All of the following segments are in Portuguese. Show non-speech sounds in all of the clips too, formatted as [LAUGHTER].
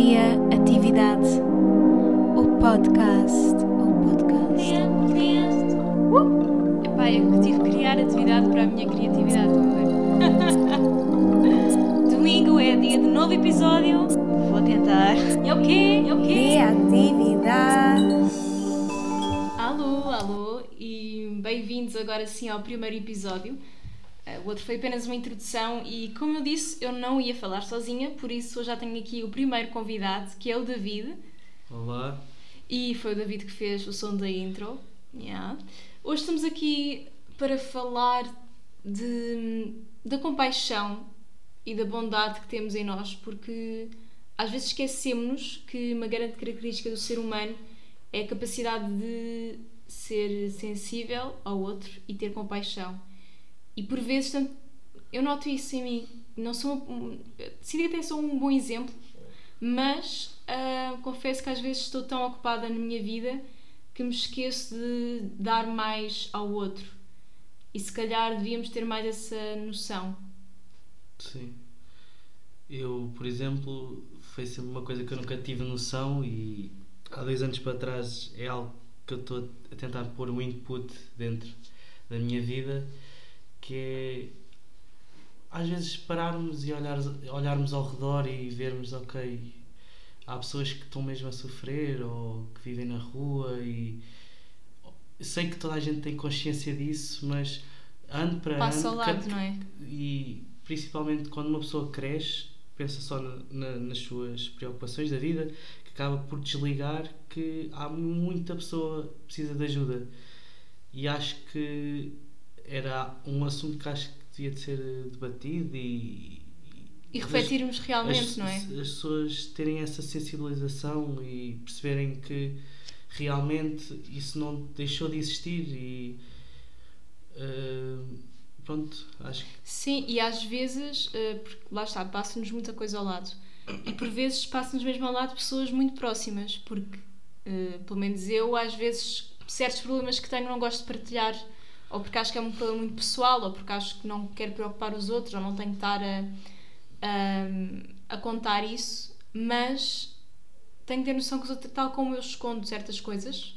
Criatividade, o podcast, o podcast. Uh! Epá, eu tive que criar atividade para a minha criatividade, [LAUGHS] Domingo é dia de novo episódio. Vou tentar. É o quê? É o quê? Criatividade. Alô, alô e bem-vindos agora sim ao primeiro episódio. O outro foi apenas uma introdução e, como eu disse, eu não ia falar sozinha, por isso eu já tenho aqui o primeiro convidado, que é o David. Olá, E foi o David que fez o som da intro. Yeah. Hoje estamos aqui para falar de, da compaixão e da bondade que temos em nós, porque às vezes esquecemos que uma grande característica do ser humano é a capacidade de ser sensível ao outro e ter compaixão. E por vezes eu noto isso em mim. Não sou, decidi até sou um bom exemplo, mas ah, confesso que às vezes estou tão ocupada na minha vida que me esqueço de dar mais ao outro. E se calhar devíamos ter mais essa noção. sim. Eu, por exemplo, foi sempre uma coisa que eu nunca tive noção e há dois anos para trás é algo que eu estou a tentar pôr um input dentro da minha vida que é às vezes pararmos e olhar, olharmos ao redor e vermos, ok, há pessoas que estão mesmo a sofrer ou que vivem na rua e sei que toda a gente tem consciência disso, mas ano para Passa ao ano lado, cada- não é? e principalmente quando uma pessoa cresce, pensa só na- na- nas suas preocupações da vida, que acaba por desligar que há muita pessoa que precisa de ajuda. E acho que era um assunto que acho que devia de ser debatido e. E refletirmos realmente, as, não é? As pessoas terem essa sensibilização e perceberem que realmente isso não deixou de existir e. eh, pronto, acho que Sim, e às vezes, eh, porque lá está, passa-nos muita coisa ao lado. E por vezes passa-nos mesmo ao lado pessoas muito próximas, porque, eh, pelo menos eu, às vezes, certos problemas que tenho não gosto de partilhar, ou porque acho que é um problema muito pessoal, ou porque acho que não quero preocupar os outros, ou não tenho que estar a, a, a contar isso, mas tenho que ter noção que, tal como eu escondo certas coisas,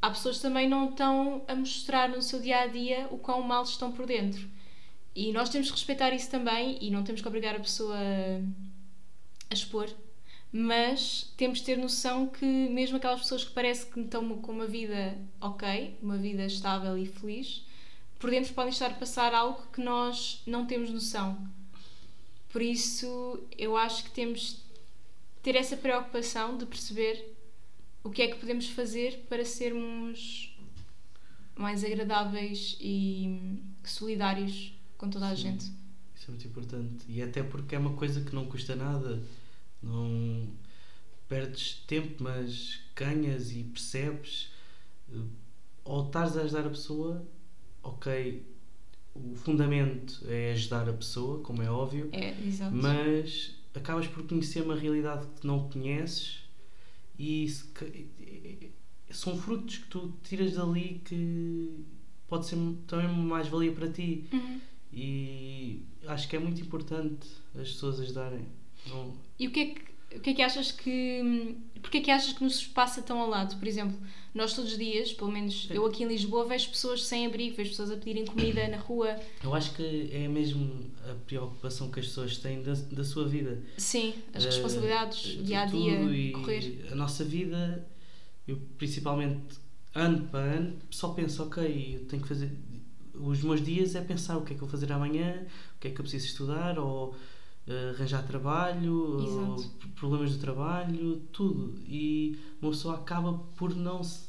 há pessoas que também não estão a mostrar no seu dia a dia o quão mal estão por dentro. E nós temos que respeitar isso também e não temos que obrigar a pessoa a expor, mas temos de ter noção que mesmo aquelas pessoas que parece que estão com uma vida ok, uma vida estável e feliz, por dentro podem estar a passar algo que nós não temos noção. Por isso, eu acho que temos de ter essa preocupação de perceber o que é que podemos fazer para sermos mais agradáveis e solidários com toda a Sim. gente. Isso é muito importante. E até porque é uma coisa que não custa nada. Não perdes tempo, mas ganhas e percebes. Eh, Ao estares a ajudar a pessoa, ok, o fundamento é ajudar a pessoa, como é óbvio, É, mas acabas por conhecer uma realidade que não conheces e são frutos que tu tiras dali que pode ser também uma mais-valia para ti. Uhum. E acho que é muito importante as pessoas ajudarem. Não, E o que é que o que é que achas que porque é que achas que nos passa tão ao lado? Por exemplo, nós todos os dias, pelo menos eu aqui em Lisboa, vejo pessoas sem abrigo, vejo pessoas a pedirem comida na rua. eu acho que é mesmo a preocupação que as pessoas têm da, da sua vida. Sim, as Eh, responsabilidades, de dia a dia, correr. A nossa vida, eu principalmente ano para ano, só penso, ok, eu tenho que fazer. Os meus dias é pensar o que é que eu vou fazer amanhã, o que é que eu preciso estudar, ou arranjar trabalho, Exato. problemas do trabalho, tudo. E uma pessoa acaba por não se.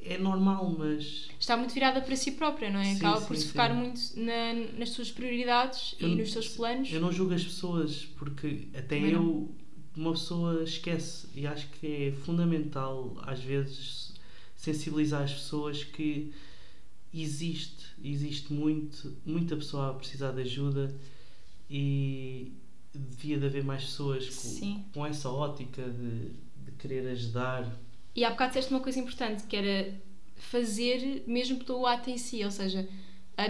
É normal, mas. Está muito virada para si própria, não é? Sim, Acaba por sim, se focar sim. muito na- nas suas prioridades Eu e nos seus planos. Eu não julgo as pessoas, porque até eu, não. uma pessoa esquece, e acho que é fundamental, às vezes, sensibilizar as pessoas que existe, existe muito, muita pessoa a precisar de ajuda e devia de haver mais pessoas Sim. com, com essa ótica de, de querer ajudar. E há bocado disseste uma coisa importante, que era fazer mesmo pelo ato em si, ou seja,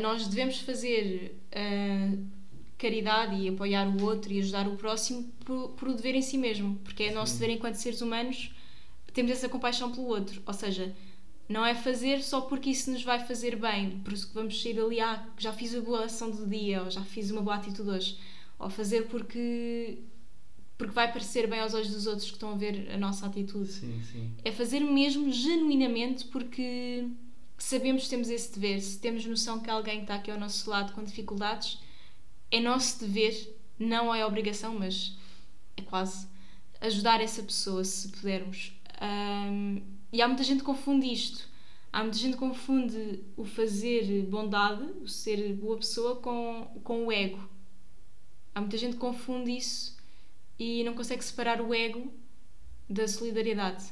nós devemos fazer ah, caridade e apoiar o outro e ajudar o próximo por, por o dever em si mesmo, porque é nosso dever enquanto seres humanos temos essa compaixão pelo outro, ou seja, não é fazer só porque isso nos vai fazer bem, por isso que vamos sair ali, ah, já fiz a boa ação do dia, ou já fiz uma boa atitude hoje, ou fazer porque porque vai parecer bem aos olhos dos outros que estão a ver a nossa atitude. Sim, sim. É fazer mesmo genuinamente porque sabemos que temos esse dever, se temos noção que alguém está aqui ao nosso lado com dificuldades, é nosso dever, não é obrigação, mas é quase ajudar essa pessoa se pudermos. Um, e há muita gente que confunde isto. Há muita gente que confunde o fazer bondade, o ser boa pessoa, com, com o ego. Há muita gente que confunde isso e não consegue separar o ego da solidariedade.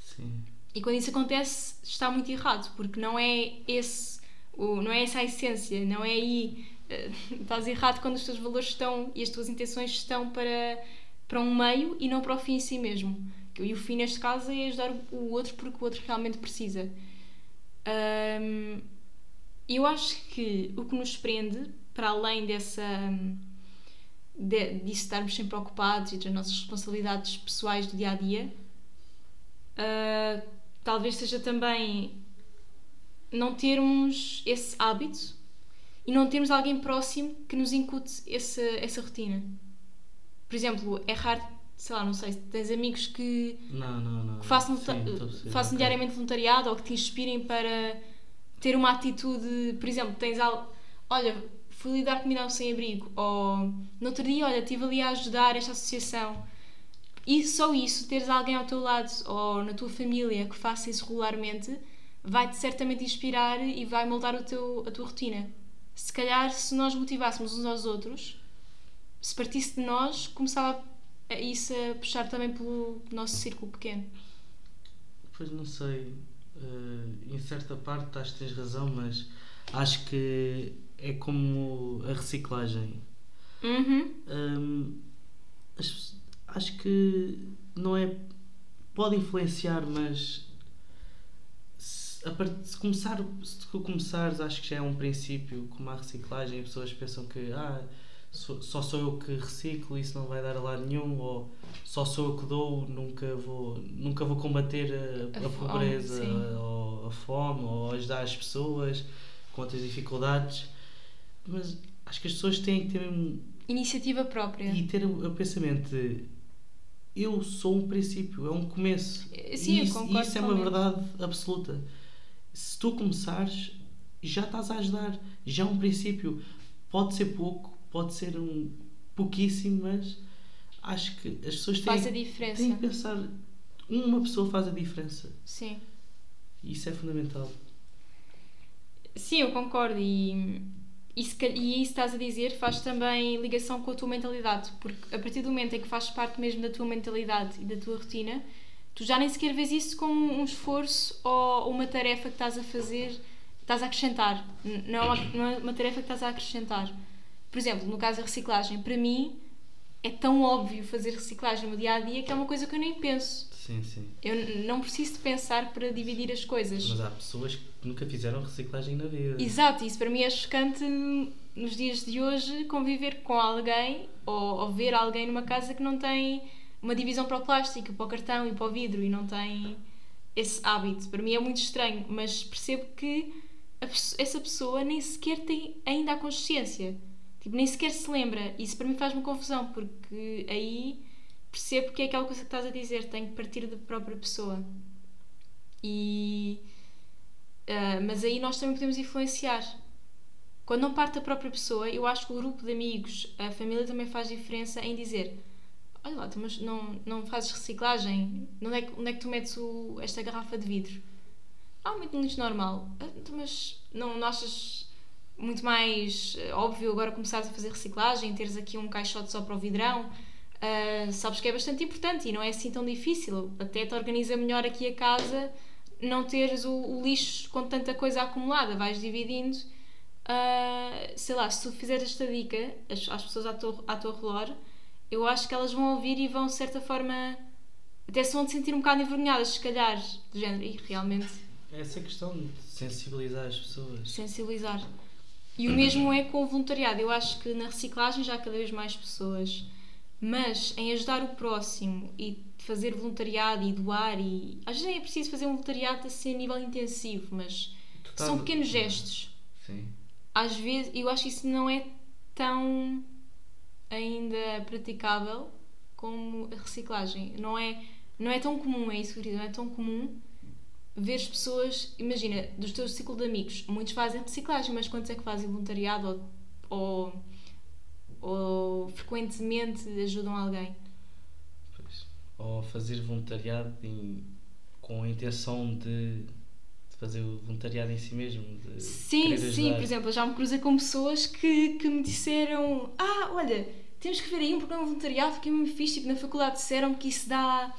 Sim. E quando isso acontece, está muito errado, porque não é esse, o, não é essa a essência, não é aí. Uh, [LAUGHS] estás errado quando os teus valores estão e as tuas intenções estão para, para um meio e não para o fim em si mesmo. E o fim, neste caso, é ajudar o outro porque o outro realmente precisa. Um, eu acho que o que nos prende, para além dessa de, disso estarmos sempre ocupados e das nossas responsabilidades pessoais do dia a dia, uh, talvez seja também não termos esse hábito e não termos alguém próximo que nos incute essa, essa rotina. Por exemplo, é raro, sei lá, não sei, tens amigos que, Não, não, não. que façam, Sim, façam ok. diariamente voluntariado ou que te inspirem para ter uma atitude, por exemplo, tens algo, olha, fui lhe dar comida ao sem-abrigo, ou no outro dia, olha, estive ali a ajudar esta associação. E só isso, teres alguém ao teu lado ou na tua família que faça isso regularmente, vai-te certamente inspirar e vai moldar o teu, a tua rotina. Se calhar, se nós motivássemos uns aos outros, se partisse de nós, começava a, isso a puxar também pelo nosso círculo pequeno. Pois não sei. eh, em certa parte acho que tens razão, mas acho que é como a reciclagem. Uhum. Hum, as- acho que não é. Pode influenciar, mas se, a part- se começar, se tu começares, acho que já é um princípio, como a reciclagem, as pessoas pensam que ah, só, sou eu que reciclo, isso não vai dar a lado nenhum, ou só sou eu que dou, nunca vou, nunca vou combater a, A a fome, pobreza, sim. ou a fome, ou ajudar as pessoas com outras dificuldades. Mas acho que as pessoas têm que ter um, Iniciativa própria. e ter o, o pensamento de eu sou um princípio, é um começo. Sim, e isso, concordo isso é uma verdade absoluta. Se tu começares, já estás a ajudar, já é um princípio. Pode ser pouco, pode ser um pouquíssimo, mas acho que as pessoas têm, Faz a diferença. têm que pensar. Uma pessoa faz a diferença. Sim. Isso é fundamental. Sim, eu concordo. E, e, se e isso estás a dizer faz também ligação com a tua mentalidade, porque a partir do momento em que faz parte mesmo da tua mentalidade e da tua rotina, tu já nem sequer vês isso como um esforço ou uma tarefa que estás a fazer, estás a acrescentar. Não é uma, não é uma tarefa que estás a acrescentar. Por exemplo, no caso da reciclagem, para mim é tão óbvio fazer reciclagem no meu dia a dia que é uma coisa que eu nem penso. Sim, sim. Eu não preciso de pensar para dividir as coisas. Mas há pessoas que nunca fizeram reciclagem na vida. Exato, isso para mim é chocante nos dias de hoje conviver com alguém ou, ou ver alguém numa casa que não tem uma divisão para o plástico, para o cartão e para o vidro e não tem esse hábito. Para mim é muito estranho, mas percebo que a essa pessoa nem sequer tem ainda a consciência. Tipo, nem sequer se lembra. Isso para mim faz-me confusão, porque aí percebo que é aquela coisa que estás a dizer, tem que partir da própria pessoa. E. ah, mas aí nós também podemos influenciar. Quando não parte da própria pessoa, eu acho que o grupo de amigos, a família também faz diferença em dizer: Olha lá, mas não, não fazes reciclagem? Onde é, que, onde é que tu metes o- esta garrafa de vidro? Ah, muito lixo normal. "Ah, mas não, não achas muito mais eh, óbvio agora começares a fazer reciclagem, teres aqui um caixote só para o vidrão? Ah, sabes que é bastante importante e não é assim tão difícil. Até te organiza melhor aqui a casa não teres o, o lixo com tanta coisa acumulada. Vais dividindo. ah, sei lá, se tu fizeres esta dica às, às pessoas à tua, à tua redor, eu acho que elas vão ouvir e vão, de certa forma, até se vão te sentir um bocado envergonhadas, se calhar, do género, e realmente É essa questão de sensibilizar as pessoas. sensibilizar. E o mesmo é com o voluntariado. Eu acho que na reciclagem já há cada vez mais pessoas, mas em ajudar o próximo e fazer voluntariado e doar, e às vezes é preciso fazer um voluntariado assim a nível intensivo, mas estás- são pequenos gestos. Sim. Às vezes, eu acho que isso não é tão ainda praticável como a reciclagem. Não é, não é tão comum, é isso que eu não é tão comum as pessoas, imagina, dos teus ciclo de amigos, muitos fazem reciclagem, mas quantos é que fazem voluntariado ou, ou, ou frequentemente ajudam alguém? Pois. Ou fazer voluntariado em- com a intenção de, de fazer o voluntariado em si mesmo. Sim, sim, por exemplo, eu já me cruzei com pessoas que, que me disseram: Ah, olha, temos que ver aí um programa de voluntariado que é muito fixe. Tipo, na faculdade disseram que isso dá,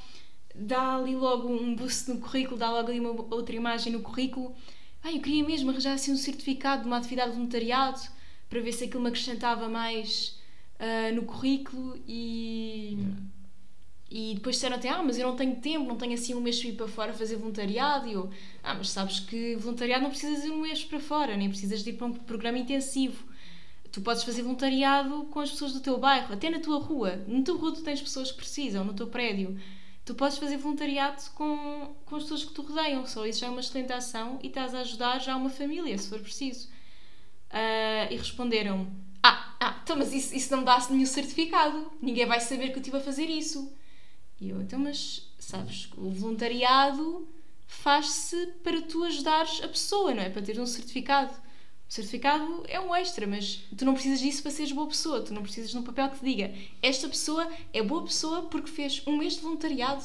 dá ali logo um boost no currículo, dá logo ali uma outra imagem no currículo. Ah, eu queria mesmo arranjar assim um certificado de uma atividade de voluntariado para ver se aquilo me acrescentava mais ah, no currículo e. E depois disseram até, ah, mas eu não tenho tempo, não tenho assim um mês para ir para fora fazer voluntariado. E eu, ah, mas sabes que voluntariado não precisas ir um mês para fora, nem precisas de ir para um programa intensivo. Tu podes fazer voluntariado com as pessoas do teu bairro, até na tua rua. Na tua rua tu tens pessoas que precisam, no teu prédio. Tu podes fazer voluntariado com, com as pessoas que te rodeiam. Só isso já é uma excelente ação e estás a ajudar já uma família, se for preciso. Ah, e responderam: Ah, ah então, mas isso, isso não dá nenhum certificado. Ninguém vai saber que eu estive a fazer isso. E eu, então, mas sabes, o voluntariado faz-se para tu ajudares a pessoa, não é? Para teres um certificado. O certificado é um extra, mas tu não precisas disso para seres boa pessoa. Tu não precisas de um papel que te diga esta pessoa é boa pessoa porque fez um mês de voluntariado,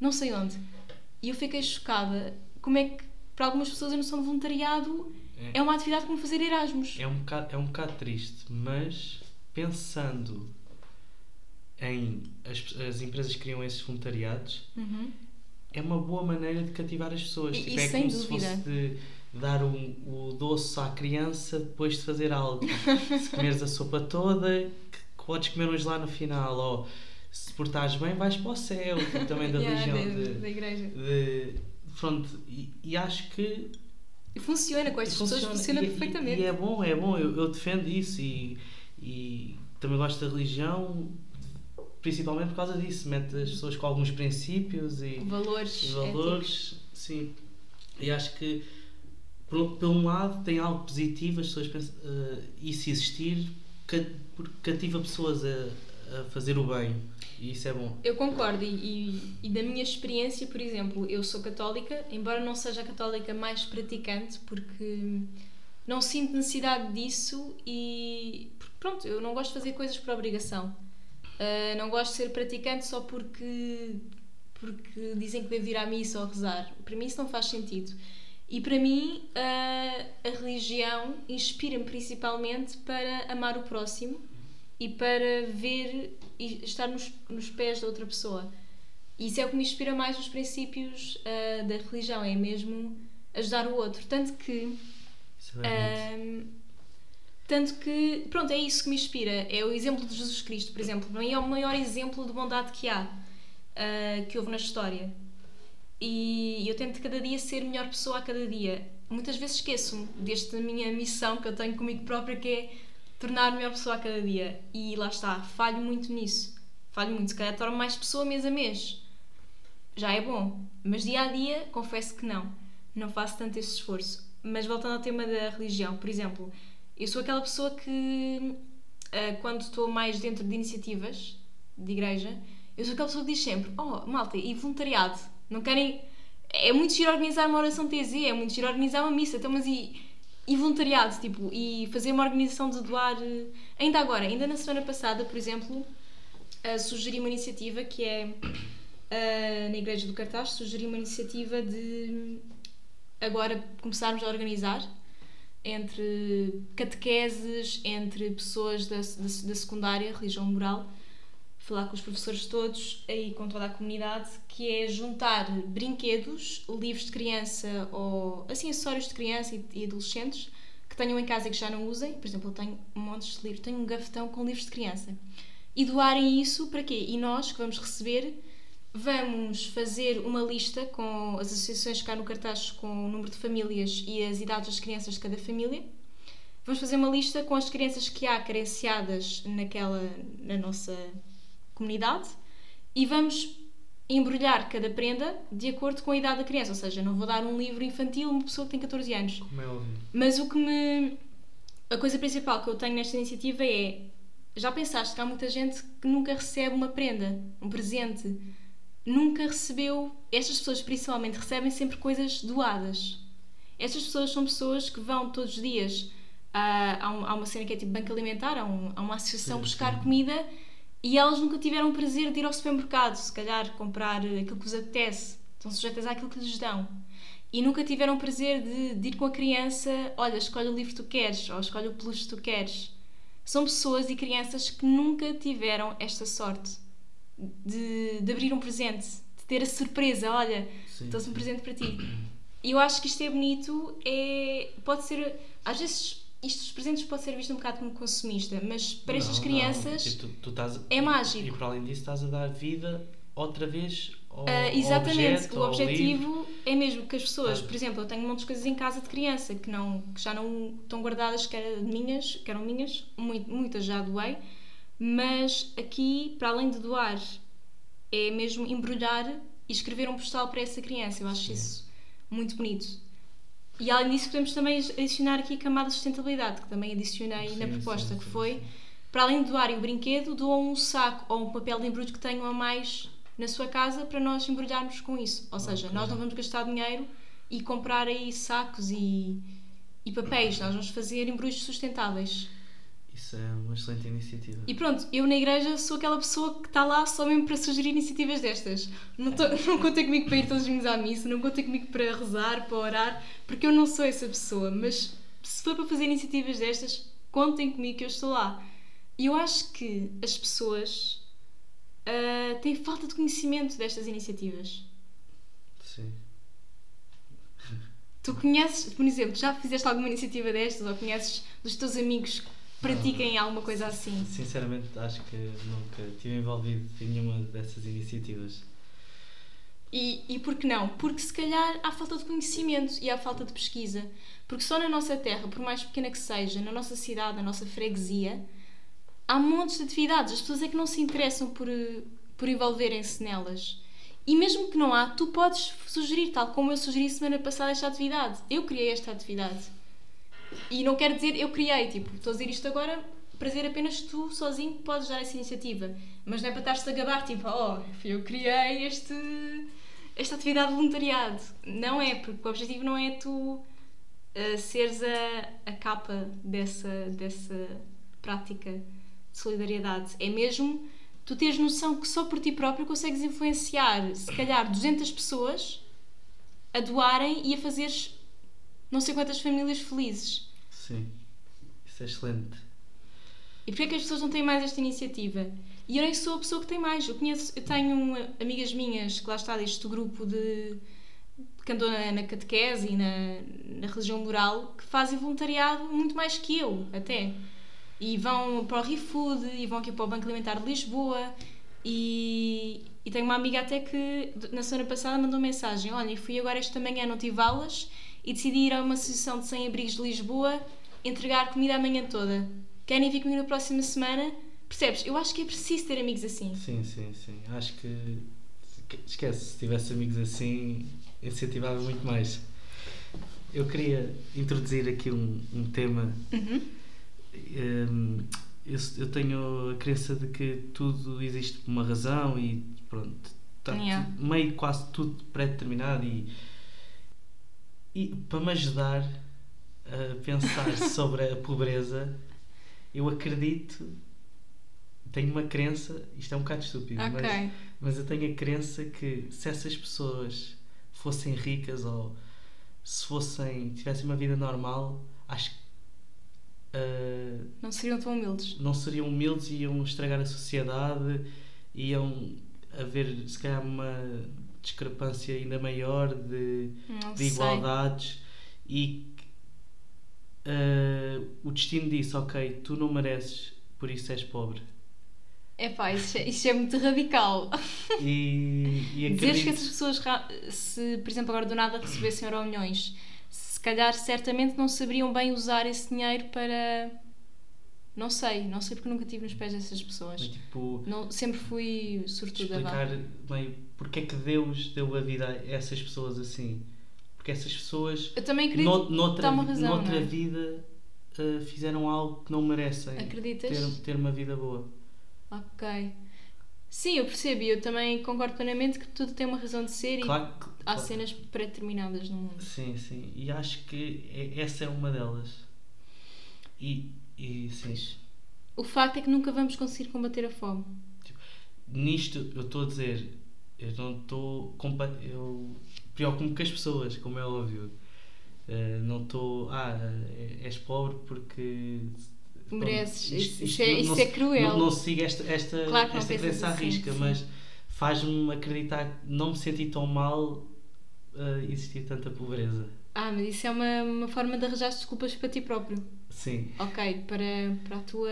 não sei onde. E eu fiquei chocada. Como é que para algumas pessoas a noção de voluntariado É. é uma atividade como fazer Erasmus? É um bocado, é um bocado triste, mas pensando em as, as empresas que criam esses voluntariados, Uhum. é uma boa maneira de cativar as pessoas. E- Tipo, e é sem como se dúvida. fosse de dar um, o doce à criança depois de fazer algo. se comeres a sopa toda, podes comer uns lá no final. Ou se portares bem, vais para o céu. Tipo, também da [LAUGHS] Yeah, religião. da, de, da igreja. de- pronto, e, e acho que E funciona com estas pessoas, funciona e- perfeitamente. E, é bom, é bom, eu, eu defendo isso e, e também gosto da religião, principalmente por causa disso. Mete as pessoas com alguns princípios e, valores, valores. Sim. E acho que, por, por um lado, tem algo positivo, as pessoas pensam, eh, isso existir, ca- porque cativa pessoas a, a fazer o bem. E isso é bom. Eu concordo, e, e, e da minha experiência, por exemplo, eu sou católica, embora não seja a católica mais praticante, porque não sinto necessidade disso e pronto, eu não gosto de fazer coisas por obrigação. Ah, não gosto de ser praticante só porque, porque dizem que devo ir à missa ou rezar. Para mim isso não faz sentido. E para mim ah, a religião inspira-me principalmente para amar o próximo e para ver e estar nos, nos pés da outra pessoa. E isso é o que me inspira mais os princípios ah, da religião, é mesmo ajudar o outro. Tanto que é tanto que, pronto, é isso que me inspira. É o exemplo de Jesus Cristo, por exemplo. Para mim é o maior exemplo de bondade que há, ah, que houve na história. E eu tento cada dia ser melhor pessoa a cada dia. Muitas vezes esqueço-me desta minha missão que eu tenho comigo própria, que é tornar melhor pessoa a cada dia. E lá está, falho muito nisso. Falho muito. Se calhar torno mais pessoa mês a mês. Já é bom. Mas dia a dia, confesso que não. Não faço tanto esse esforço. Mas voltando ao tema da religião, por exemplo, eu sou aquela pessoa que, ah, quando estou mais dentro de iniciativas de igreja, eu sou aquela pessoa que diz sempre: Oh, malta, e voluntariado? Não querem. É muito giro organizar uma oração TZ, é muito giro organizar uma missa, então, mas e, e voluntariado? Tipo, e fazer uma organização de doar. eh, Ainda agora, ainda na semana passada, por exemplo, ah, sugeri uma iniciativa que é ah, na Igreja do Cartaz, sugeri uma iniciativa de agora começarmos a organizar entre catequeses, entre pessoas da, da, da secundária, religião moral, falar com os professores todos e com toda a comunidade, que é juntar brinquedos, livros de criança ou assim acessórios de criança e, e adolescentes que tenham em casa e que já não usem. Por exemplo, eu tenho um monte de livros, tenho um gavetão com livros de criança. E doarem isso para quê? E nós que vamos receber Vamos fazer uma lista com as associações cá no cartaz com o número de famílias e as idades das crianças de cada família. vamos fazer uma lista com as crianças que há carenciadas naquela, na nossa comunidade e vamos embrulhar cada prenda de acordo com a idade da criança. Ou seja, não vou dar um livro infantil a uma pessoa que tem 14 anos. Como é óbvio. Mas o que me. A coisa principal que eu tenho nesta iniciativa é. Já pensaste que há muita gente que nunca recebe uma prenda, um presente, nunca recebeu. Estas pessoas, principalmente, recebem sempre coisas doadas. Estas pessoas são pessoas que vão todos os dias a, a, a uma cena que é tipo banco alimentar, a, um- uma associação Sim, buscar sim. comida e elas nunca tiveram o prazer de ir ao supermercado, se calhar comprar aquilo que vos apetece. Estão sujeitas àquilo que lhes dão. E nunca tiveram o prazer de, de ir com a criança, olha, escolhe o livro que tu queres, ou escolhe o peluche que tu queres. São pessoas e crianças que nunca tiveram esta sorte de, de abrir um presente, de ter a surpresa, olha, trouxe um presente para ti. E eu acho que isto é bonito, é, pode ser, às vezes, isto dos presentes pode ser visto um bocado como consumista, mas para estas Não, crianças não. Tipo, tu, tu estás, é e- mágico. E, para além disso estás a dar vida outra vez ao, ao exatamente, objeto, o objetivo é mesmo que as pessoas, por exemplo, eu tenho um monte de coisas em casa de criança que, não, que já não estão guardadas, que, era minhas, que eram minhas, mui- muitas já doei, mas aqui, para além de doar, é mesmo embrulhar e escrever um postal para essa criança. Eu acho Sim. isso muito bonito. E além disso, podemos também adicionar aqui a camada de sustentabilidade, que também adicionei na Sim, proposta, sim, que foi para além de doarem o brinquedo, doam um saco ou um papel de embrulho que tenham a mais na sua casa para nós embrulharmos com isso. Ou seja, nós não vamos gastar dinheiro e comprar aí sacos e, e papéis, nós vamos fazer embrulhos sustentáveis. Isso é uma excelente iniciativa. E pronto, eu na igreja sou aquela pessoa que está lá só mesmo para sugerir iniciativas destas. Não, tô, [LAUGHS] não contem comigo para ir todos os domingos à missa, não contem comigo para rezar, para orar, porque eu não sou essa pessoa. Mas se for para fazer iniciativas destas, contem comigo que eu estou lá. E eu acho que as pessoas ah, têm falta de conhecimento destas iniciativas. Sim. Tu conheces, por exemplo, já fizeste alguma iniciativa destas ou conheces dos teus amigos que pratiquem alguma coisa assim? Sinceramente, acho que nunca estive envolvido em nenhuma dessas iniciativas. E, e por que não? Porque se calhar há falta de conhecimento e há falta de pesquisa. Porque só na nossa terra, por mais pequena que seja, na nossa cidade, na nossa freguesia, há montes de atividades. As pessoas é que não se interessam por, por envolverem-se nelas. E mesmo que não há, tu podes sugerir, tal como eu sugeri semana passada esta atividade. Eu criei esta atividade. E não quero dizer eu criei, tipo, estou a dizer isto agora para dizer apenas tu sozinho podes dar essa iniciativa. Mas não é para estar-te a gabar, tipo, oh, eu criei este, esta atividade de voluntariado. Não é, porque o objetivo não é tu uh, seres a, a capa dessa, dessa prática de solidariedade. É mesmo tu teres noção que só por ti próprio consegues influenciar, se calhar, 200 pessoas a doarem e a fazeres não sei quantas famílias felizes. Sim. Isso é excelente. E porquê é que as pessoas não têm mais esta iniciativa? E eu nem sou a pessoa que tem mais. Eu conheço, eu tenho um, amigas minhas que lá está deste grupo de que andou na, na catequese e na, na religião moral que fazem voluntariado muito mais que eu, até. E vão para o ReFood e vão aqui para o Banco Alimentar de Lisboa. E, e tenho uma amiga até que na semana passada mandou mensagem: Olha, fui agora esta manhã, não tive aulas e decidi ir a uma associação de 100 abrigos de Lisboa entregar comida a manhã toda. Querem vir comigo na próxima semana? Percebes? Eu acho que é preciso ter amigos assim. Sim, sim, sim. Acho que. Esquece, se tivesse amigos assim, incentivava muito mais. Eu queria introduzir aqui um, um tema. Uhum. Hum, eu, eu tenho a crença de que tudo existe por uma razão e pronto. Está Yeah. meio quase tudo pré-determinado e, e para me ajudar a pensar [LAUGHS] sobre a pobreza, eu acredito, tenho uma crença, isto é um bocado estúpido, mas, Ok. mas eu tenho a crença que se essas pessoas fossem ricas ou se fossem tivessem uma vida normal, acho que ah, Não seriam tão humildes. não seriam humildes e iam estragar a sociedade, iam haver se calhar uma discrepância ainda maior de, de igualdades e ah, o destino disse, ok, tu não mereces, por isso és pobre. Epá, isso é, isso é muito radical. [LAUGHS] E, e Dizeres que acredito- essas pessoas, se por exemplo agora do nada recebessem euro milhões, se calhar certamente não saberiam bem usar esse dinheiro para. Não sei, não sei porque nunca estive nos pés dessas pessoas. Mas, tipo, Não, sempre fui sortuda. explicar bem porque é que Deus deu a vida a essas pessoas assim. Porque essas pessoas, Eu também acredito. no, noutra, razão, noutra não é? vida, uh, fizeram algo que não merecem Acreditas? ter, ter uma vida boa. Ok. Sim, eu percebo e eu também concordo plenamente que tudo tem uma razão de ser Claro que. e há claro- cenas pré-determinadas no mundo. Sim, sim. E acho que é- essa é uma delas. E, e sim. O facto é que nunca vamos conseguir combater a fome. Nisto eu estou a dizer, eu não estou. Eu preocupo-me com as pessoas, como é óbvio. Eh, não estou. Ah, eh, és pobre porque. Mereces. isto- Isso, isto é, isso não é cruel. Não, não sigo esta, esta, Claro esta crença à assim, risca, sim. mas faz-me acreditar que não me senti tão mal a existir tanta pobreza. Ah, mas isso é uma, uma forma de arranjar desculpas para ti próprio. Sim, Ok, para, para a tua.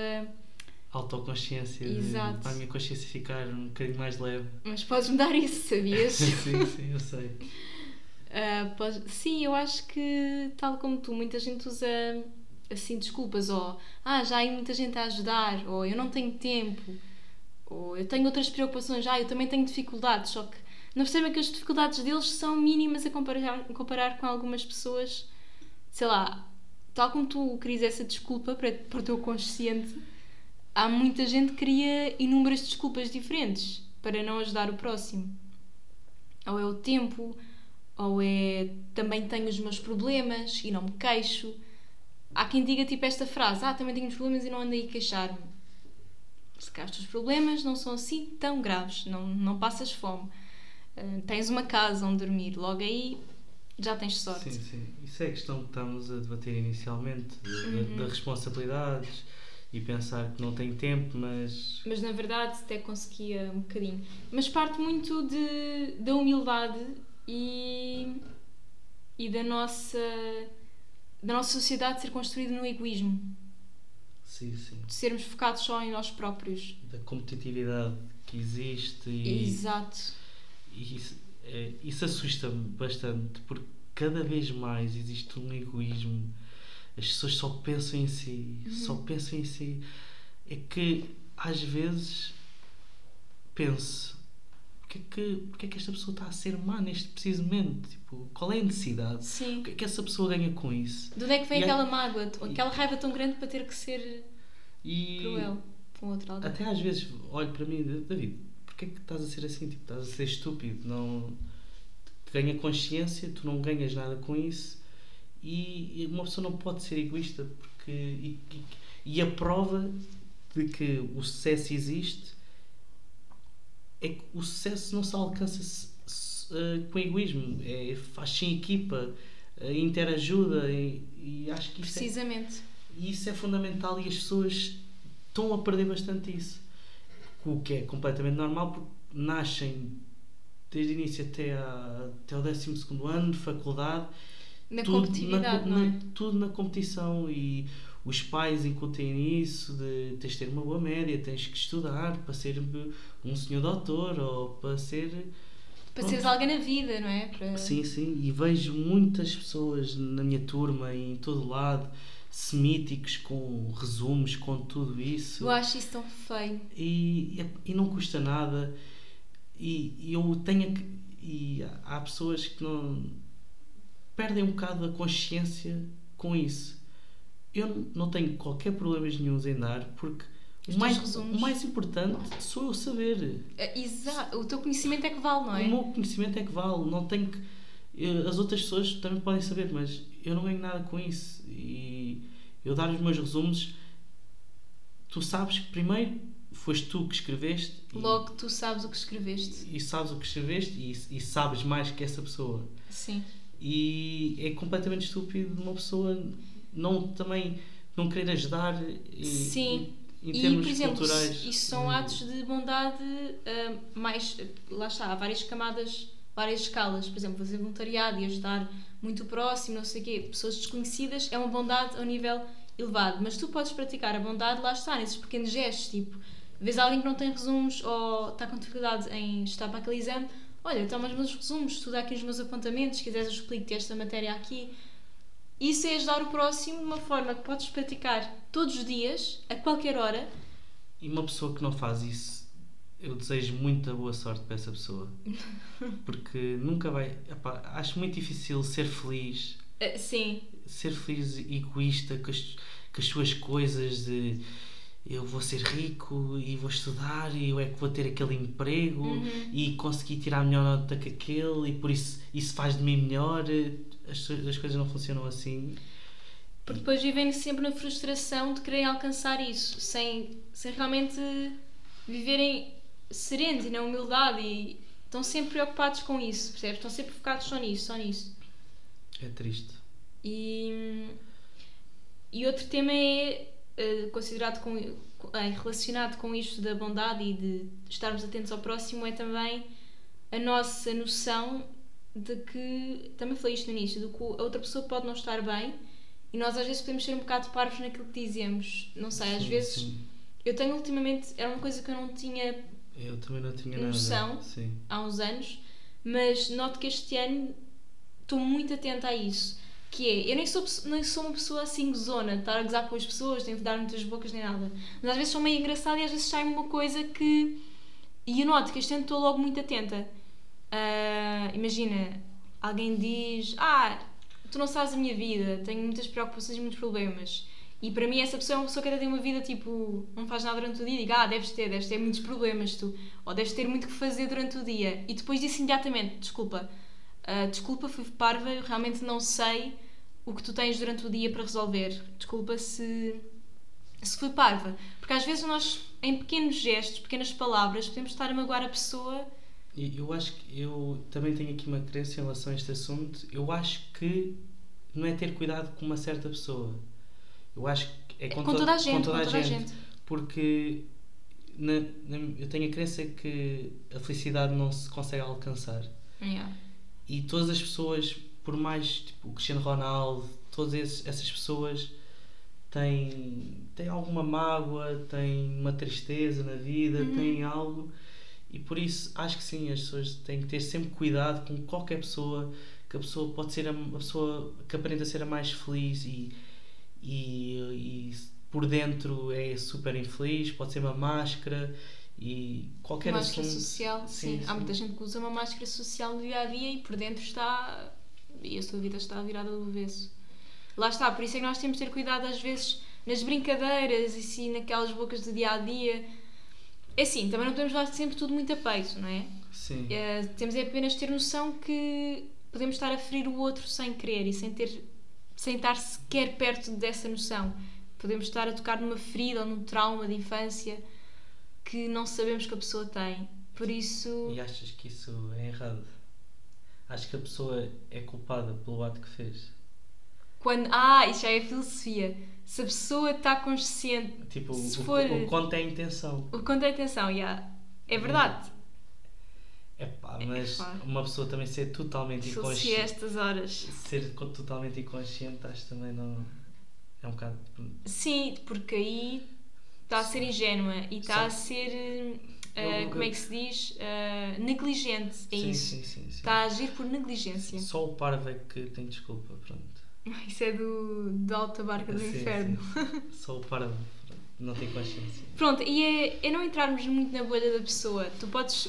Autoconsciência, de- Exato. para a minha consciência ficar um bocadinho mais leve. Mas podes mudar isso, sabias? [LAUGHS] sim, sim, eu sei. [LAUGHS] Podes- Sim, eu acho que, tal como tu, muita gente usa assim desculpas, ou ah, já há muita gente a ajudar, ou eu não tenho tempo, ou eu tenho outras preocupações, ah, eu também tenho dificuldades, só que não percebem que as dificuldades deles são mínimas a comparar, comparar com algumas pessoas, sei lá, tal como tu querias essa desculpa para, para o teu consciente, há muita gente que cria inúmeras desculpas diferentes para não ajudar o próximo. Ou é o tempo, ou é também tenho os meus problemas e não me queixo. Há quem diga tipo esta frase: Ah, também tenho os problemas e não ando aí a queixar-me. Se calhar os teus problemas não são assim tão graves, não, não passas fome. Ah, tens uma casa onde dormir, logo aí já tens sorte. Sim, sim. Isso é a questão que estamos a debater inicialmente, Uhum. de responsabilidades e pensar que não tem tempo, mas Mas na verdade até conseguia um bocadinho. Mas parte muito de, da humildade e, e da nossa da nossa sociedade ser construída no egoísmo. sim, sim. De sermos focados só em nós próprios. Da competitividade que existe e, Exato. e isso, é, isso assusta-me bastante porque cada vez mais existe um egoísmo. As pessoas só pensam em si, só pensam em si. É que às vezes penso porque é que, porque é que esta pessoa está a ser má neste preciso momento? Tipo, qual é a necessidade? Sim. O que é que essa pessoa ganha com isso? De onde é que vem E aquela é- mágoa, aquela raiva tão grande para ter que ser E cruel com outro alguém? até às vezes olho para mim, David, porquê é que estás a ser assim? Tipo, estás a ser estúpido, não ganha consciência, tu não ganhas nada com isso e uma pessoa não pode ser egoísta porque e, e- e a prova de que o sucesso existe é que o sucesso não se alcança se- se- eh, com egoísmo, é, faz-se em equipa, eh, interajuda e, e acho que isto é, Precisamente. e isso é fundamental e as pessoas estão a perder bastante isso. O que é completamente normal porque nascem desde o início até, a, até o 12 ano de faculdade, Na tudo competitividade, na, não é? na- tudo na competição e os pais incutem isso de tens de ter uma boa média, tens que estudar para ser um senhor doutor ou para ser Para seres alguém na vida, não é? Para... Sim, sim, e vejo muitas pessoas na minha turma e em todo lado semíticos com resumos, com tudo isso. Eu acho isso tão feio. E, e não custa nada. E, e eu tenho que. E há pessoas que não. Perdem um bocado a consciência com isso. Eu não tenho qualquer problema nenhum em dar, porque o mais, o mais importante sou eu saber. É, Exato. O teu conhecimento é que vale, não é? O meu conhecimento é que vale, não tenho que. eh, As outras pessoas também podem saber, mas eu não ganho nada com isso. E eu dar os meus resumos, tu sabes que primeiro foste tu que escreveste e, Logo tu sabes o que escreveste. e sabes o que escreveste e, e sabes mais que essa pessoa. Sim. E é completamente estúpido uma pessoa não também não querer ajudar e, Sim. em, em E, termos por exemplo, culturais. isso são Hum, atos de bondade ah, mais. Lá está, há várias camadas, várias escalas. Por exemplo, fazer voluntariado e ajudar muito próximo, não sei o quê. Pessoas desconhecidas é uma bondade a um nível elevado. Mas tu podes praticar a bondade, lá está, nesses pequenos gestos. Tipo, vês alguém que não tem resumos ou está com dificuldade em estudar para aquele exame. Olha, toma os meus resumos, estuda aqui os meus apontamentos. Se quiseres, eu explico-te esta matéria aqui. isso é ajudar o próximo de uma forma que podes praticar todos os dias, a qualquer hora. E uma pessoa que não faz isso, eu desejo muita boa sorte para essa pessoa. [LAUGHS] Porque nunca vai. epá, acho muito difícil ser feliz, Uh, sim, ser feliz egoísta com as, com as suas coisas de eu vou ser rico e vou estudar e eu é que vou ter aquele emprego Uhum. e conseguir tirar a melhor nota que aquele e por isso isso faz de mim melhor. As, as coisas não funcionam assim. porque depois vivem sempre na frustração de quererem alcançar isso, sem, sem realmente viverem serenos e na humildade e estão sempre preocupados com isso, percebes? Estão sempre focados só nisso, só nisso. É triste. E, e outro tema é eh, considerado com, é, relacionado com isto da bondade e de estarmos atentos ao próximo é também a nossa noção de que também falei isto no início, de que a outra pessoa pode não estar bem e nós às vezes podemos ser um bocado parvos naquilo que dizemos. Não sei, às Sim, vezes sim. eu tenho ultimamente, era uma coisa que eu não tinha Eu também não tinha Noção. há uns anos, mas noto que este ano estou muito atenta a isso. Que é, eu nem sou, nem sou uma pessoa assim gozona, de estar a gozar com as pessoas, nem de dar muitas bocas nem nada. Mas às vezes sou meio engraçada e às vezes sai-me uma coisa que. E eu noto que este ano estou logo muito atenta. Ah, imagina, alguém diz: Ah, tu não sabes a minha vida, tenho muitas preocupações e muitos problemas. E para mim, essa pessoa é uma pessoa que até tem uma vida tipo, não faz nada durante o dia e diga: Ah, deves ter, deves ter muitos problemas tu, ou deves ter muito que fazer durante o dia. E depois disse imediatamente: Desculpa, ah, desculpa, fui parva, eu realmente não sei o que tu tens durante o dia para resolver. Desculpa se, se fui parva. Porque às vezes nós, em pequenos gestos, pequenas palavras, podemos estar a magoar a pessoa. Eu acho que eu também tenho aqui uma crença em relação a este assunto. Eu acho que não é ter cuidado com uma certa pessoa. Eu acho que é com, com to- toda a gente, com toda a gente. gente. Porque na- na- eu tenho a crença que a felicidade não se consegue alcançar. Yeah. E todas as pessoas, por mais tipo o Cristiano Ronaldo, todas esses- essas pessoas têm, têm alguma mágoa, têm uma tristeza na vida, Uhum. têm algo. E por isso acho que sim, as pessoas têm que ter sempre cuidado com qualquer pessoa, que a pessoa pode ser a, a pessoa que aparenta ser a mais feliz e, e, e por dentro é super infeliz, pode ser uma máscara e qualquer máscara assunto. social, sim. Sim, Há sim. muita gente que usa uma máscara social no dia a dia e por dentro está. e a sua vida está virada do avesso. Lá está, por isso é que nós temos de ter cuidado às vezes nas brincadeiras e sim naquelas bocas do dia a dia. É assim, também não podemos levar sempre tudo muito a peito, não é? Sim. Eh, temos é apenas ter noção que podemos estar a ferir o outro sem querer e sem ter sem estar sequer perto dessa noção. Podemos estar a tocar numa ferida ou num trauma de infância que não sabemos que a pessoa tem. Por isso, E achas que isso é errado? Acho que a pessoa é culpada pelo ato que fez. quando. Ah, isso já é filosofia. Se a pessoa está consciente. Tipo, Se o, for- o conto é a intenção. O quanto é atenção, já. É verdade. É pá, mas claro. uma pessoa também ser totalmente a inconsciente. estas horas. Ser totalmente inconsciente, acho também não. É um bocado. Sim, porque aí está a ser ingênua e está a ser. Eu- como é que se diz? Eh, negligente. É sim, isso. sim, sim. Está a agir por negligência. Só o parvo é que tem desculpa, pronto. [LAUGHS] Isso é do, da alta barca do inferno. [LAUGHS] Só o parvo não tem consciência. Pronto, e é, é não entrarmos muito na bolha da pessoa. Tu podes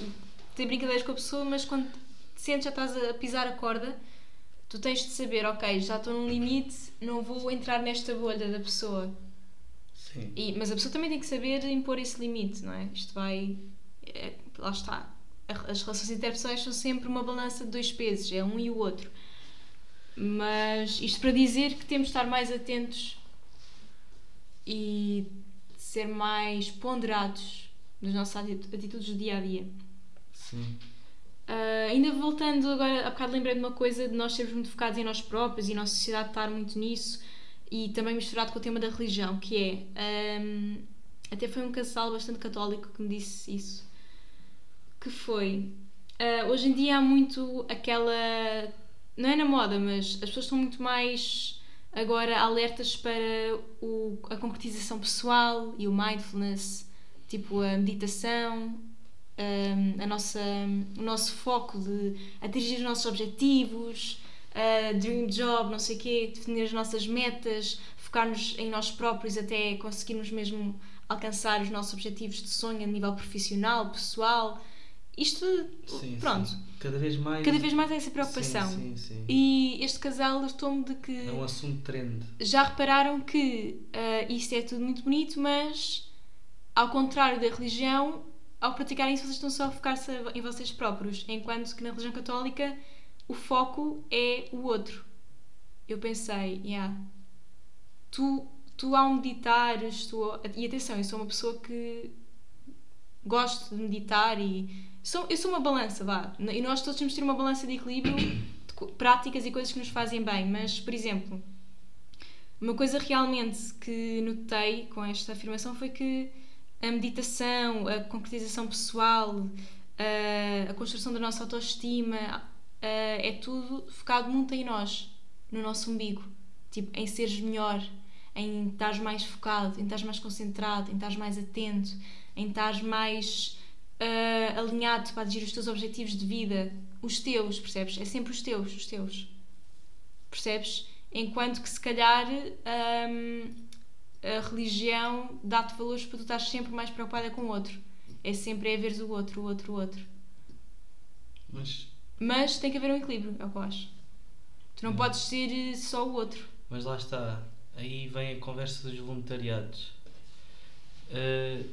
ter brincadeiras com a pessoa, mas quando te sentes já estás a pisar a corda, tu tens de saber, ok, já estou num limite, não vou entrar nesta bolha da pessoa. Sim. E- mas a pessoa também tem que saber impor esse limite, não é? Isto vai. é- lá está. As relações interpessoais são sempre uma balança de dois pesos, é um e o outro. Mas isto para dizer que temos de estar mais atentos e ser mais ponderados nas nossas ati- atitudes do dia a dia. Sim. Ah, ainda voltando agora, há bocado lembrei de uma coisa de nós sermos muito focados em nós próprios e a nossa sociedade estar muito nisso e também misturado com o tema da religião, que é ahm, até foi um casal bastante católico que me disse isso que foi ah, hoje em dia há muito aquela não é na moda, mas as pessoas estão muito mais agora alertas para o, a concretização pessoal e o mindfulness, tipo a meditação, um, a nossa, o nosso foco de atingir os nossos objetivos, uh, dream job, não sei o quê, definir as nossas metas, focar-nos em nós próprios até conseguirmos mesmo alcançar os nossos objetivos de sonho a nível profissional, pessoal. Isto, Sim, pronto, sim. Cada vez mais. cada vez mais é essa preocupação. Sim. E este casal alertou-me de que É um assunto trend. já repararam que ah, isto é tudo muito bonito, mas ao contrário da religião, ao praticarem isso, vocês estão só a focar-se em vocês próprios, enquanto que na religião católica o foco é o outro. Eu pensei, yeah, tu, tu ao meditares, tu, e atenção, eu sou uma pessoa que gosto de meditar e sou, eu sou uma balança, vá, e nós todos temos de ter uma balança de equilíbrio de práticas e coisas que nos fazem bem, mas, por exemplo, uma coisa realmente que notei com esta afirmação foi que a meditação, a concretização pessoal, a, a construção da nossa autoestima, é tudo focado muito em nós, no nosso umbigo. Tipo, em seres melhor, em estares mais focado, em estares mais concentrado, em estares mais atento, em estares mais ah, alinhado para atingir os teus objetivos de vida, os teus, percebes? É sempre os teus, os teus. Percebes? Enquanto que se calhar hum, a religião dá-te valores para tu estar sempre mais preocupada com o outro. É sempre é veres o outro, o outro, o outro. Mas, Mas tem que haver um equilíbrio, é o que eu acho. Tu não Hum. podes ser eh, só o outro. mas lá está. Aí vem a conversa dos voluntariados. Uh,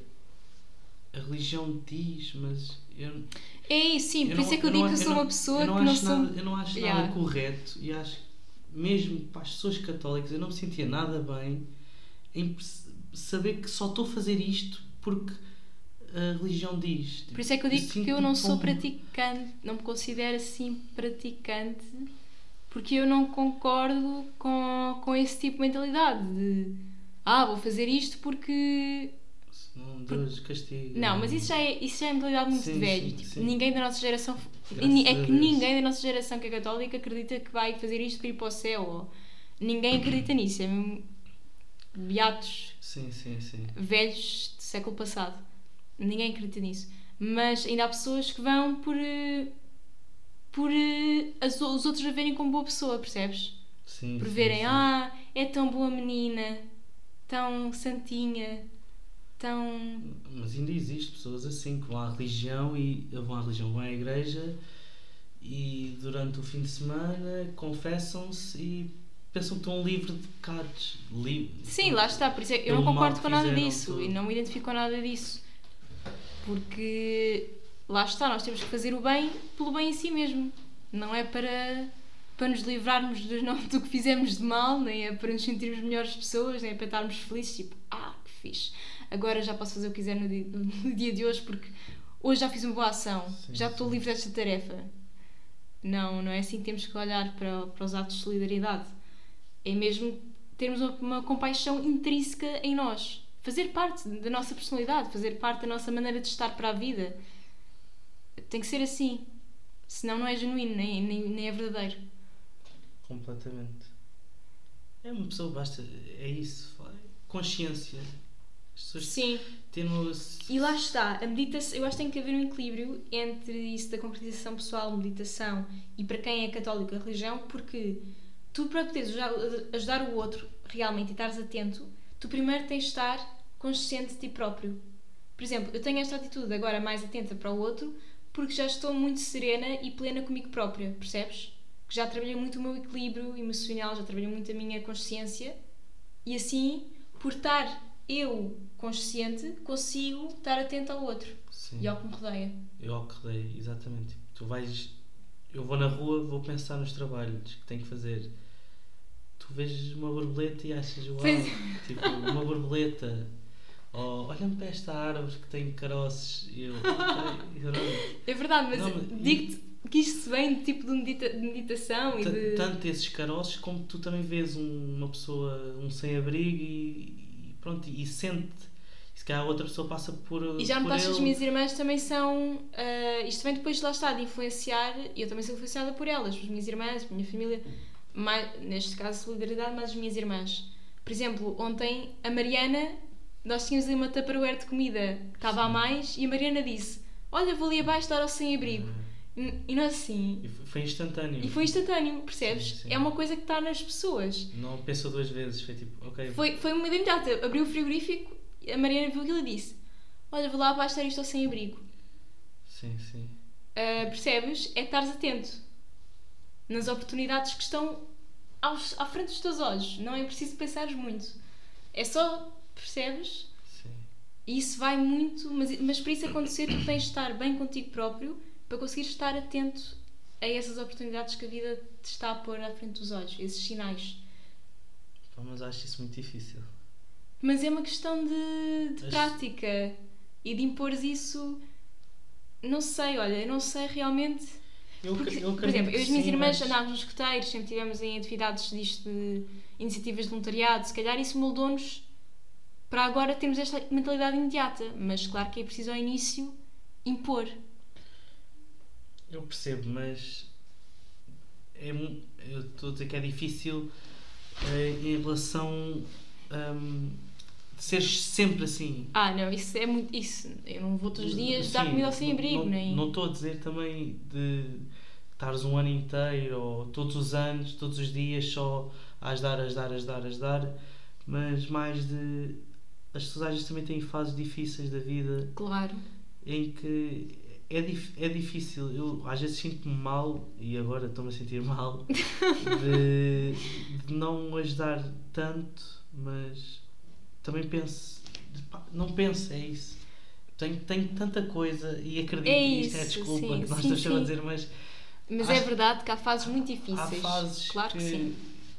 a religião diz, mas eu, É isso, sim, por isso é que eu, eu digo não- que eu sou uma pessoa que não sou. nada, eu não acho Yeah. nada correto e acho que mesmo para as pessoas católicas eu não me sentia nada bem em saber que só estou a fazer isto porque a religião diz. Por isso é que eu digo que eu não sou como- praticante, não me considero assim praticante, porque eu não concordo com, com esse tipo de mentalidade de ah, vou fazer isto porque. Senão Deus castiga. Não, mas isso já é, isso já é mentalidade muito Sim, velho. sim, Tipo, sim. ninguém da nossa geração. Graças É que ninguém da nossa geração que é católica acredita que vai fazer isto para ir para o céu. Ninguém acredita nisso. É mesmo beatos Sim, sim, sim. velhos do século passado. Ninguém acredita nisso. Mas ainda há pessoas que vão por. eh, por eh, as- os outros a verem como boa pessoa, percebes? sim Por sim, verem, sim. ah, é tão boa menina, tão santinha, tão. Mas ainda existe pessoas assim que vão à religião e vão à religião, vão à igreja e durante o fim de semana confessam-se e pensam que estão livres de pecados. Li... Sim, lá está, por isso é, eu não concordo com nada disso tudo. e não me identifico com nada disso. Porque lá está, nós temos que fazer o bem pelo bem em si mesmo. Não é para, para nos livrarmos do, não, do que fizemos de mal, nem é para nos sentirmos melhores pessoas, nem é para estarmos felizes, tipo, ah, que fixe. Agora já posso fazer o que quiser no dia, no dia de hoje porque hoje já fiz uma boa ação, Sim, já estou sim. livre desta tarefa. Não, não é assim que temos que olhar para, para os atos de solidariedade. É mesmo termos uma, uma compaixão intrínseca em nós. Fazer parte da nossa personalidade, fazer parte da nossa maneira de estar para a vida. Tem que ser assim. Senão não é genuíno, nem, nem, nem é verdadeiro. Completamente. É uma pessoa, basta. É isso. Consciência. As pessoas Sim. uma. E lá está, a meditação, eu acho que tem que haver um equilíbrio entre isso da concretização pessoal, meditação e para quem é católico a religião, porque tu para poderes ajudar o outro realmente e estares atento, tu primeiro tens de estar consciente de ti próprio. Por exemplo, eu tenho esta atitude agora mais atenta para o outro porque já estou muito serena e plena comigo própria, percebes? Que já trabalhei muito o meu equilíbrio emocional, já trabalhei muito a minha consciência e assim, por estar eu consciente, consigo estar atenta ao outro Sim. e ao que me rodeia. Eu ao que dei, exatamente. Tipo, tu vais. Eu vou na rua, vou pensar nos trabalhos que tenho que fazer. Tu vês uma borboleta e achas, uau, Pois. tipo, uma borboleta. Ou olha-me para esta árvore que tem caroços. E eu, ok, eu não- É verdade, mas, mas- digo-te que isto vem de tipo de, medita- de meditação e de. Tanto esses caroços como tu também vês um- uma pessoa, um sem-abrigo e, e pronto, e sente. E se calhar a outra pessoa passa por. E já notaste que as minhas irmãs também são. ah, isto vem depois de lá está, de influenciar. E eu também sou influenciada por elas, as minhas irmãs, a minha família. Mais, neste caso, solidariedade, mas as minhas irmãs. Por exemplo, ontem a Mariana, nós tínhamos ali uma tupperware de comida que estava a mais e a Mariana disse: Olha, vou ali abaixo dar ao sem-abrigo. E nós assim. E foi instantâneo. E foi instantâneo, percebes? Sim, sim. É uma coisa que está nas pessoas. Não pensou duas vezes, foi tipo, ok. Foi, foi uma imediata. Abriu o frigorífico, a Mariana viu aquilo e disse: Olha, vou lá abaixo e estou sem abrigo. Sim, sim. Uh, percebes? É estares atento nas oportunidades que estão aos, à frente dos teus olhos. Não é preciso pensares muito. É só, percebes? Sim. E isso vai muito, mas, mas para isso acontecer, tu tens de estar bem contigo próprio para conseguir estar atento a essas oportunidades que a vida te está a pôr à frente dos olhos, esses sinais. Mas acho isso muito difícil. Mas é uma questão de, de prática e de impores isso. Não sei, olha, eu não sei realmente. Eu, Porque, eu por exemplo, eu e as minhas sim, irmãs mas- andávamos nos escoteiros, sempre estivemos em atividades disto de iniciativas de voluntariado. Se calhar isso moldou-nos para agora termos esta mentalidade imediata. Mas claro que é preciso ao início impor. Eu percebo, mas é, eu estou a dizer que é difícil eh, em relação de seres sempre assim. Ah, não, isso é muito. Isso. Eu não vou todos os dias dar Sim, comida ao sem-abrigo, não- nem. Não estou a dizer também de estares um ano inteiro ou todos os anos, todos os dias só a ajudar, a ajudar, a ajudar, a ajudar, mas mais de. As pessoas também têm fases difíceis da vida Claro. em que é, dif- é difícil. Eu às vezes sinto-me mal, e agora estou-me a sentir mal, [LAUGHS] de, de não ajudar tanto, mas também penso. Não penso, é isso. Tenho, tenho tanta coisa e acredito É isto é isso, desculpa sim, que nós sim, estamos a dizer, mas Mas Acho- é verdade que há fases muito há difíceis. fases claro que, que, sim.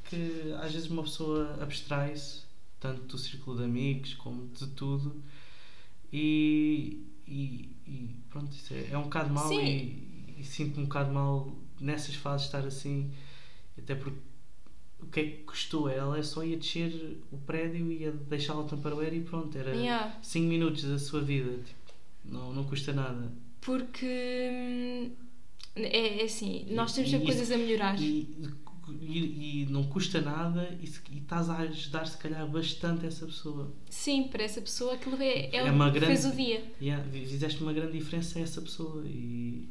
que às vezes uma pessoa abstrai-se, tanto do círculo de amigos como de tudo, e, e, e pronto, isso é, é um bocado Sim. e, e sinto-me um bocado mal nessas fases estar assim, até porque o que é que custou? Ela só ia descer o prédio e ia deixá-la o Tupperware e pronto, era Yeah. 5 minutos da sua vida, tipo, não, não custa nada. Porque hum, é, é assim, nós temos sempre coisas a melhorar. E, e, e não custa nada e, e estás a ajudar se calhar bastante essa pessoa. Sim, para essa pessoa aquilo é, é, É o que grande- fez o dia. Yeah, fizeste uma grande diferença a essa pessoa e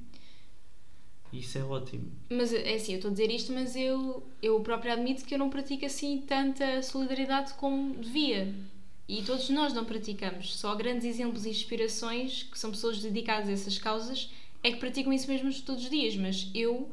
isso é ótimo. Mas é assim, eu estou a dizer isto, mas eu, eu próprio admito que eu não pratico assim tanta solidariedade como devia. E todos nós não praticamos. Só grandes exemplos e inspirações, que são pessoas dedicadas a essas causas, é que praticam isso mesmo todos os dias. Mas eu,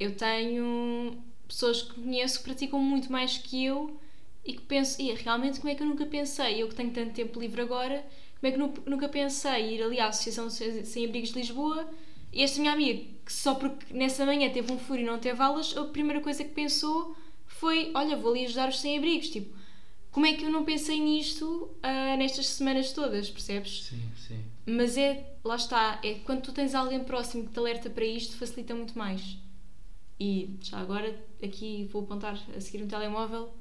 eu tenho pessoas que conheço que praticam muito mais que eu e que penso, "Ia, realmente como é que eu nunca pensei, eu que tenho tanto tempo livre agora, como é que nu- nunca pensei ir ali à Associação Sem Abrigos de Lisboa e esta minha amiga, que só porque nessa manhã teve um furo e não teve aulas, a primeira coisa que pensou foi: Olha, vou ali ajudar os sem-abrigos. Tipo, como é que eu não pensei nisto ah, nestas semanas todas, percebes? Sim, sim. Mas é, lá está, é quando tu tens alguém próximo que te alerta para isto, facilita muito mais. E já agora, aqui vou apontar a seguir um telemóvel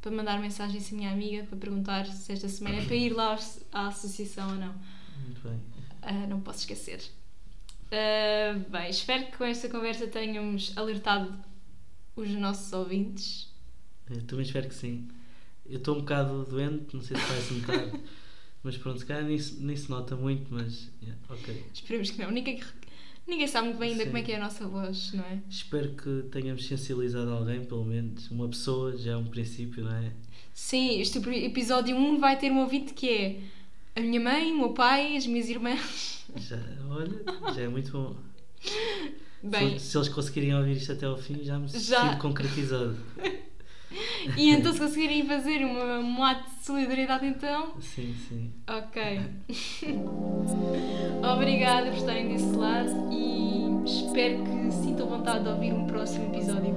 para mandar mensagem à minha amiga para perguntar se esta semana é para ir lá à associação ou não. Muito bem. Ah, não posso esquecer. Ah, bem, espero que com esta conversa tenhamos alertado os nossos ouvintes. Eu também espero que sim. Eu estou um bocado doente, não sei se vai-se notar, [LAUGHS] mas pronto, se calhar nem se, nem se nota muito, mas yeah, ok. Esperemos que não. Ninguém, ninguém sabe muito bem ainda Sim. como é que é a nossa voz, não é? Espero que tenhamos sensibilizado alguém, pelo menos. Uma pessoa já é um princípio, não é? Sim, este episódio 1 vai ter um ouvinte que é a minha mãe, o meu pai, as minhas irmãs. Já, olha, já é muito bom. Bem, Se, se eles conseguirem ouvir isto até ao fim, já me Já. sinto concretizado. [LAUGHS] e então se conseguirem fazer uma, um ato de solidariedade então, Sim, sim. ok. [LAUGHS] Obrigada por estarem desse lado e espero que sintam vontade de ouvir um próximo episódio.